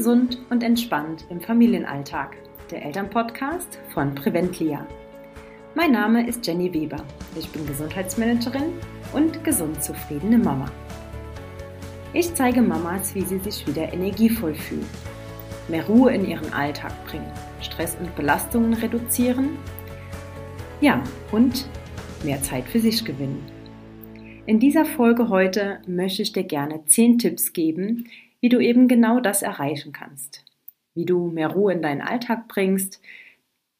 Gesund und entspannt im Familienalltag. Der Elternpodcast von Preventlia. Mein Name ist Jenny Weber. Ich bin Gesundheitsmanagerin und gesund zufriedene Mama. Ich zeige Mamas, wie sie sich wieder energievoll fühlen, mehr Ruhe in ihren Alltag bringen, Stress und Belastungen reduzieren, ja, und mehr Zeit für sich gewinnen. In dieser Folge heute möchte ich dir gerne 10 Tipps geben, wie du eben genau das erreichen kannst. Wie du mehr Ruhe in deinen Alltag bringst,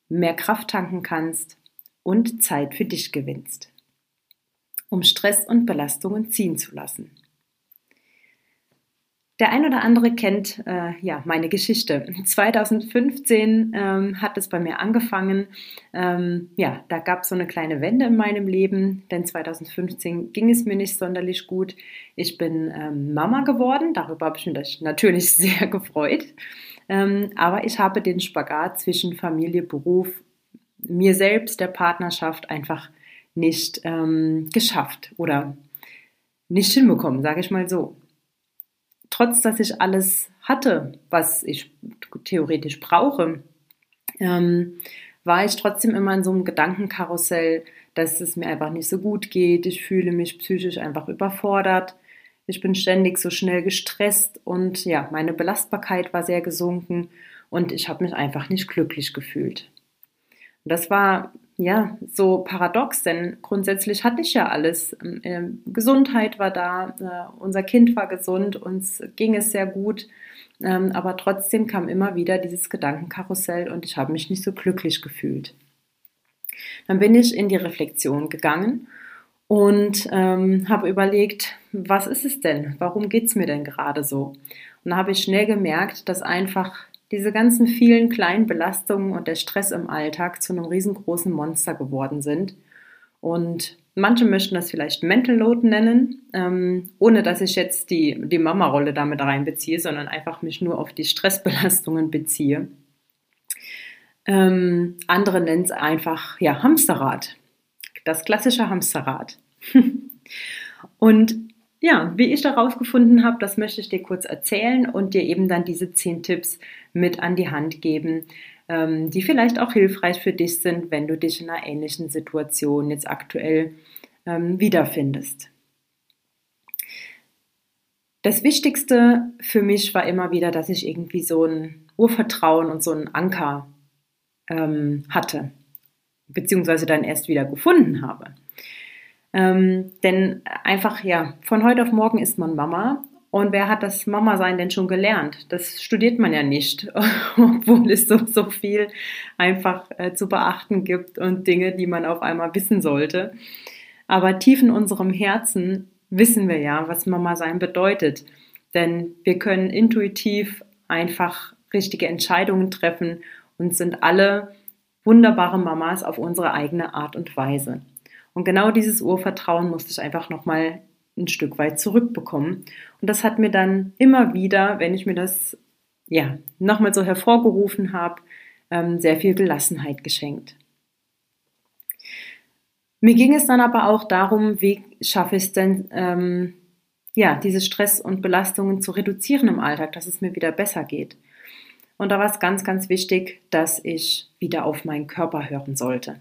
mehr Kraft tanken kannst und Zeit für dich gewinnst, um Stress und Belastungen ziehen zu lassen. Der ein oder andere kennt äh, ja meine Geschichte. 2015 ähm, hat es bei mir angefangen. Ähm, ja, da gab es so eine kleine Wende in meinem Leben, denn 2015 ging es mir nicht sonderlich gut. Ich bin ähm, Mama geworden, darüber habe ich mich natürlich sehr gefreut. Ähm, aber ich habe den Spagat zwischen Familie, Beruf, mir selbst, der Partnerschaft einfach nicht ähm, geschafft oder nicht hinbekommen, sage ich mal so trotz dass ich alles hatte, was ich theoretisch brauche, ähm, war ich trotzdem immer in so einem Gedankenkarussell, dass es mir einfach nicht so gut geht. Ich fühle mich psychisch einfach überfordert. Ich bin ständig so schnell gestresst und ja, meine Belastbarkeit war sehr gesunken und ich habe mich einfach nicht glücklich gefühlt. Das war ja, so paradox, denn grundsätzlich hatte ich ja alles. Ähm, Gesundheit war da, äh, unser Kind war gesund, uns ging es sehr gut, ähm, aber trotzdem kam immer wieder dieses Gedankenkarussell und ich habe mich nicht so glücklich gefühlt. Dann bin ich in die Reflexion gegangen und ähm, habe überlegt, was ist es denn? Warum geht es mir denn gerade so? Und da habe ich schnell gemerkt, dass einfach diese ganzen vielen kleinen Belastungen und der Stress im Alltag zu einem riesengroßen Monster geworden sind. Und manche möchten das vielleicht Mental Load nennen, ähm, ohne dass ich jetzt die, die Mama-Rolle damit reinbeziehe, sondern einfach mich nur auf die Stressbelastungen beziehe. Ähm, andere nennen es einfach ja, Hamsterrad. Das klassische Hamsterrad. und ja, wie ich daraus gefunden habe, das möchte ich dir kurz erzählen und dir eben dann diese zehn Tipps mit an die Hand geben, ähm, die vielleicht auch hilfreich für dich sind, wenn du dich in einer ähnlichen Situation jetzt aktuell ähm, wiederfindest. Das Wichtigste für mich war immer wieder, dass ich irgendwie so ein Urvertrauen und so einen Anker ähm, hatte, beziehungsweise dann erst wieder gefunden habe. Ähm, denn einfach, ja, von heute auf morgen ist man Mama. Und wer hat das Mama-Sein denn schon gelernt? Das studiert man ja nicht, obwohl es so, so viel einfach äh, zu beachten gibt und Dinge, die man auf einmal wissen sollte. Aber tief in unserem Herzen wissen wir ja, was Mama-Sein bedeutet. Denn wir können intuitiv einfach richtige Entscheidungen treffen und sind alle wunderbare Mamas auf unsere eigene Art und Weise. Und genau dieses Urvertrauen musste ich einfach nochmal ein Stück weit zurückbekommen. Und das hat mir dann immer wieder, wenn ich mir das ja nochmal so hervorgerufen habe, ähm, sehr viel Gelassenheit geschenkt. Mir ging es dann aber auch darum, wie schaffe ich es denn, ähm, ja, diese Stress und Belastungen zu reduzieren im Alltag, dass es mir wieder besser geht. Und da war es ganz, ganz wichtig, dass ich wieder auf meinen Körper hören sollte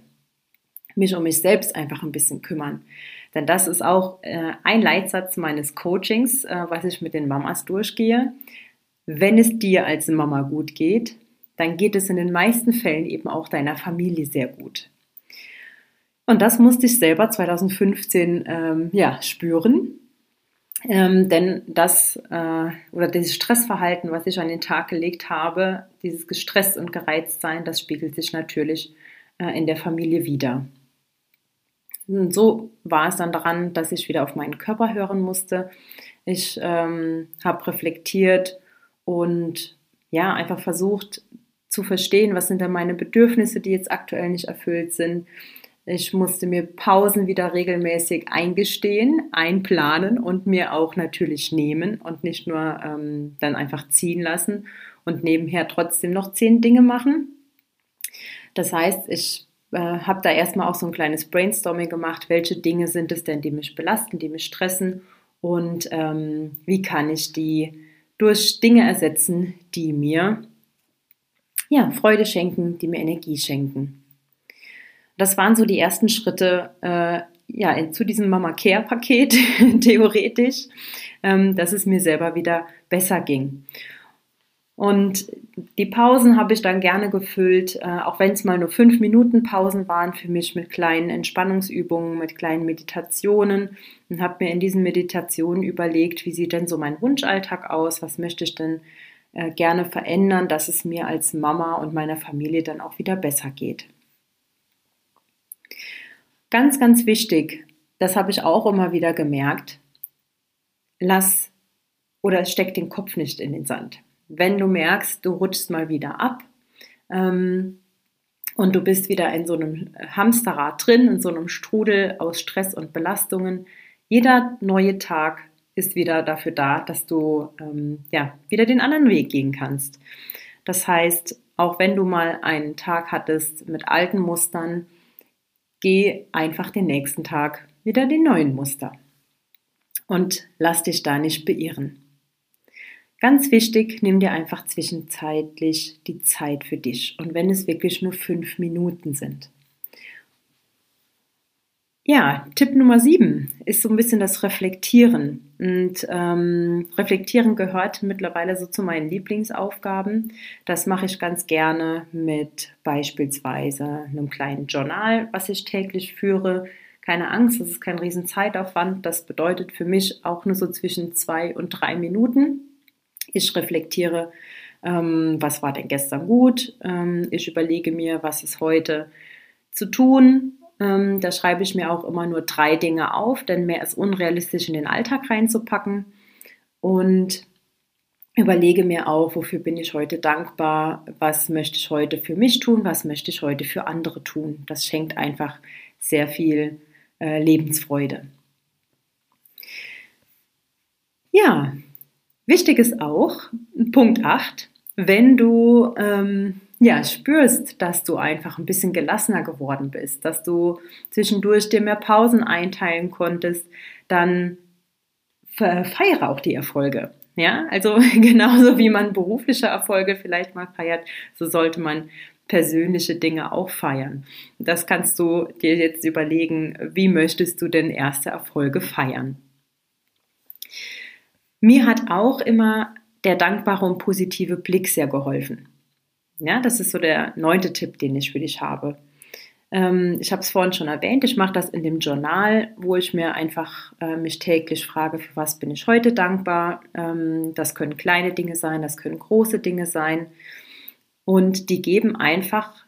mich um mich selbst einfach ein bisschen kümmern. Denn das ist auch äh, ein Leitsatz meines Coachings, äh, was ich mit den Mamas durchgehe. Wenn es dir als Mama gut geht, dann geht es in den meisten Fällen eben auch deiner Familie sehr gut. Und das musste ich selber 2015 ähm, ja, spüren. Ähm, denn das äh, oder dieses Stressverhalten, was ich an den Tag gelegt habe, dieses gestresst und gereizt sein, das spiegelt sich natürlich äh, in der Familie wieder. Und so war es dann daran, dass ich wieder auf meinen Körper hören musste. Ich ähm, habe reflektiert und ja, einfach versucht zu verstehen, was sind denn meine Bedürfnisse, die jetzt aktuell nicht erfüllt sind. Ich musste mir Pausen wieder regelmäßig eingestehen, einplanen und mir auch natürlich nehmen und nicht nur ähm, dann einfach ziehen lassen und nebenher trotzdem noch zehn Dinge machen. Das heißt, ich äh, habe da erstmal auch so ein kleines Brainstorming gemacht, welche Dinge sind es denn, die mich belasten, die mich stressen und ähm, wie kann ich die durch Dinge ersetzen, die mir ja, Freude schenken, die mir Energie schenken. Das waren so die ersten Schritte äh, ja, zu diesem Mama Care Paket, theoretisch, ähm, dass es mir selber wieder besser ging. Und die Pausen habe ich dann gerne gefüllt, äh, auch wenn es mal nur fünf Minuten Pausen waren für mich mit kleinen Entspannungsübungen, mit kleinen Meditationen. Und habe mir in diesen Meditationen überlegt, wie sieht denn so mein Wunschalltag aus, was möchte ich denn äh, gerne verändern, dass es mir als Mama und meiner Familie dann auch wieder besser geht. Ganz, ganz wichtig, das habe ich auch immer wieder gemerkt, lass oder steck den Kopf nicht in den Sand wenn du merkst, du rutschst mal wieder ab ähm, und du bist wieder in so einem Hamsterrad drin, in so einem Strudel aus Stress und Belastungen, jeder neue Tag ist wieder dafür da, dass du ähm, ja, wieder den anderen Weg gehen kannst. Das heißt, auch wenn du mal einen Tag hattest mit alten Mustern, geh einfach den nächsten Tag wieder den neuen Muster und lass dich da nicht beirren. Ganz wichtig, nimm dir einfach zwischenzeitlich die Zeit für dich. Und wenn es wirklich nur fünf Minuten sind. Ja, Tipp Nummer sieben ist so ein bisschen das Reflektieren. Und ähm, Reflektieren gehört mittlerweile so zu meinen Lieblingsaufgaben. Das mache ich ganz gerne mit beispielsweise einem kleinen Journal, was ich täglich führe. Keine Angst, das ist kein riesen Zeitaufwand. Das bedeutet für mich auch nur so zwischen zwei und drei Minuten. Ich reflektiere, ähm, was war denn gestern gut. Ähm, ich überlege mir, was ist heute zu tun. Ähm, da schreibe ich mir auch immer nur drei Dinge auf, denn mehr ist unrealistisch in den Alltag reinzupacken. Und überlege mir auch, wofür bin ich heute dankbar, was möchte ich heute für mich tun, was möchte ich heute für andere tun. Das schenkt einfach sehr viel äh, Lebensfreude. Ja, Wichtig ist auch, Punkt 8, wenn du ähm, ja, spürst, dass du einfach ein bisschen gelassener geworden bist, dass du zwischendurch dir mehr Pausen einteilen konntest, dann feiere auch die Erfolge. Ja, also genauso wie man berufliche Erfolge vielleicht mal feiert, so sollte man persönliche Dinge auch feiern. Das kannst du dir jetzt überlegen, wie möchtest du denn erste Erfolge feiern? Mir hat auch immer der dankbare und positive Blick sehr geholfen. Ja, das ist so der neunte Tipp, den ich für dich habe. Ähm, ich habe es vorhin schon erwähnt, ich mache das in dem Journal, wo ich mir einfach äh, mich täglich frage, für was bin ich heute dankbar. Ähm, das können kleine Dinge sein, das können große Dinge sein. Und die geben einfach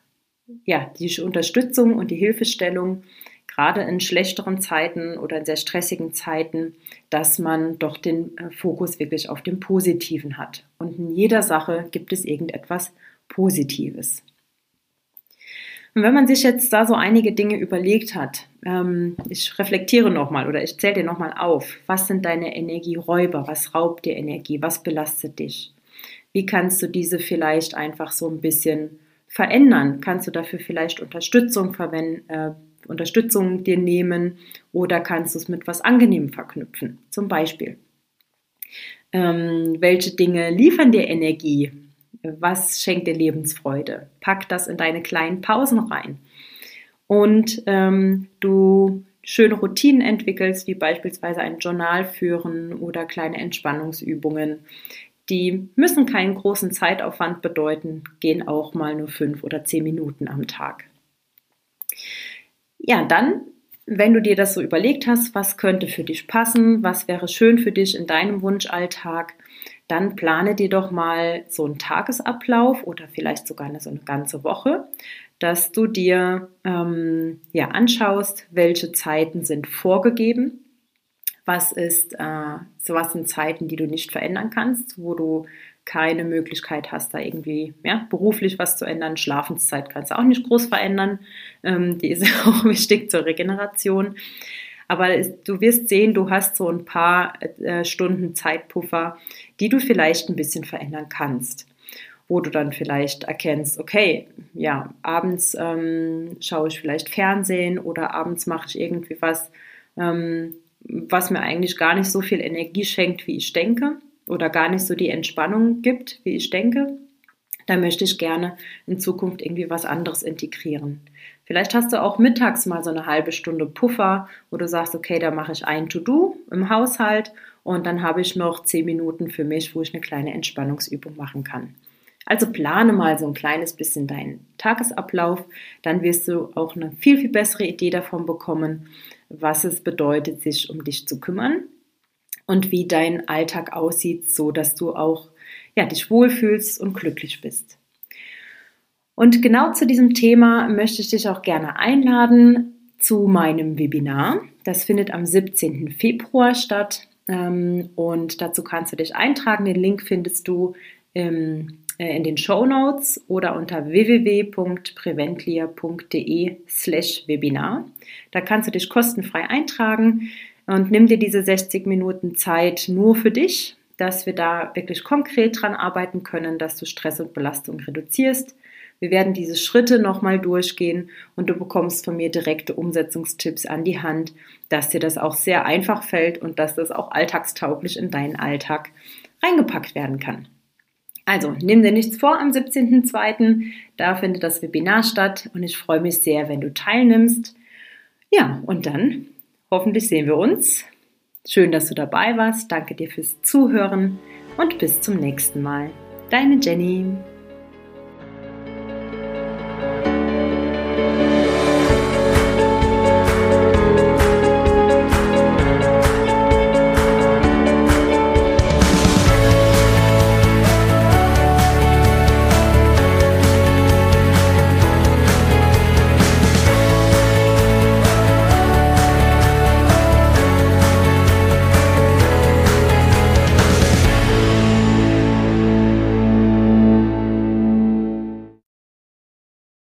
ja, die Unterstützung und die Hilfestellung, gerade in schlechteren Zeiten oder in sehr stressigen Zeiten, dass man doch den äh, Fokus wirklich auf dem Positiven hat. Und in jeder Sache gibt es irgendetwas Positives. Und wenn man sich jetzt da so einige Dinge überlegt hat, ähm, ich reflektiere nochmal oder ich zähle dir nochmal auf, was sind deine Energieräuber, was raubt dir Energie, was belastet dich? Wie kannst du diese vielleicht einfach so ein bisschen verändern? Kannst du dafür vielleicht Unterstützung verwenden? Äh, Unterstützung dir nehmen oder kannst du es mit was Angenehmem verknüpfen. Zum Beispiel, ähm, welche Dinge liefern dir Energie? Was schenkt dir Lebensfreude? Pack das in deine kleinen Pausen rein. Und ähm, du schöne Routinen entwickelst, wie beispielsweise ein Journal führen oder kleine Entspannungsübungen. Die müssen keinen großen Zeitaufwand bedeuten, gehen auch mal nur fünf oder zehn Minuten am Tag. Ja, dann, wenn du dir das so überlegt hast, was könnte für dich passen, was wäre schön für dich in deinem Wunschalltag, dann plane dir doch mal so einen Tagesablauf oder vielleicht sogar eine, so eine ganze Woche, dass du dir ähm, ja anschaust, welche Zeiten sind vorgegeben, was ist, äh, so was sind Zeiten, die du nicht verändern kannst, wo du keine Möglichkeit hast, da irgendwie ja, beruflich was zu ändern. Schlafenszeit kannst du auch nicht groß verändern. Ähm, die ist auch wichtig zur Regeneration. Aber du wirst sehen, du hast so ein paar äh, Stunden Zeitpuffer, die du vielleicht ein bisschen verändern kannst. Wo du dann vielleicht erkennst, okay, ja, abends ähm, schaue ich vielleicht Fernsehen oder abends mache ich irgendwie was, ähm, was mir eigentlich gar nicht so viel Energie schenkt, wie ich denke oder gar nicht so die Entspannung gibt, wie ich denke, dann möchte ich gerne in Zukunft irgendwie was anderes integrieren. Vielleicht hast du auch mittags mal so eine halbe Stunde Puffer, wo du sagst, okay, da mache ich ein To-Do im Haushalt und dann habe ich noch zehn Minuten für mich, wo ich eine kleine Entspannungsübung machen kann. Also plane mal so ein kleines bisschen deinen Tagesablauf, dann wirst du auch eine viel, viel bessere Idee davon bekommen, was es bedeutet, sich um dich zu kümmern und wie dein Alltag aussieht, so dass du auch ja, dich wohlfühlst und glücklich bist. Und genau zu diesem Thema möchte ich dich auch gerne einladen zu meinem Webinar. Das findet am 17. Februar statt ähm, und dazu kannst du dich eintragen. Den Link findest du äh, in den Show Notes oder unter www.preventlia.de slash Webinar. Da kannst du dich kostenfrei eintragen und nimm dir diese 60 Minuten Zeit nur für dich, dass wir da wirklich konkret dran arbeiten können, dass du Stress und Belastung reduzierst. Wir werden diese Schritte nochmal durchgehen und du bekommst von mir direkte Umsetzungstipps an die Hand, dass dir das auch sehr einfach fällt und dass das auch alltagstauglich in deinen Alltag reingepackt werden kann. Also, nimm dir nichts vor am 17.02. Da findet das Webinar statt und ich freue mich sehr, wenn du teilnimmst. Ja, und dann hoffentlich sehen wir uns. Schön, dass du dabei warst. Danke dir fürs Zuhören und bis zum nächsten Mal. Deine Jenny.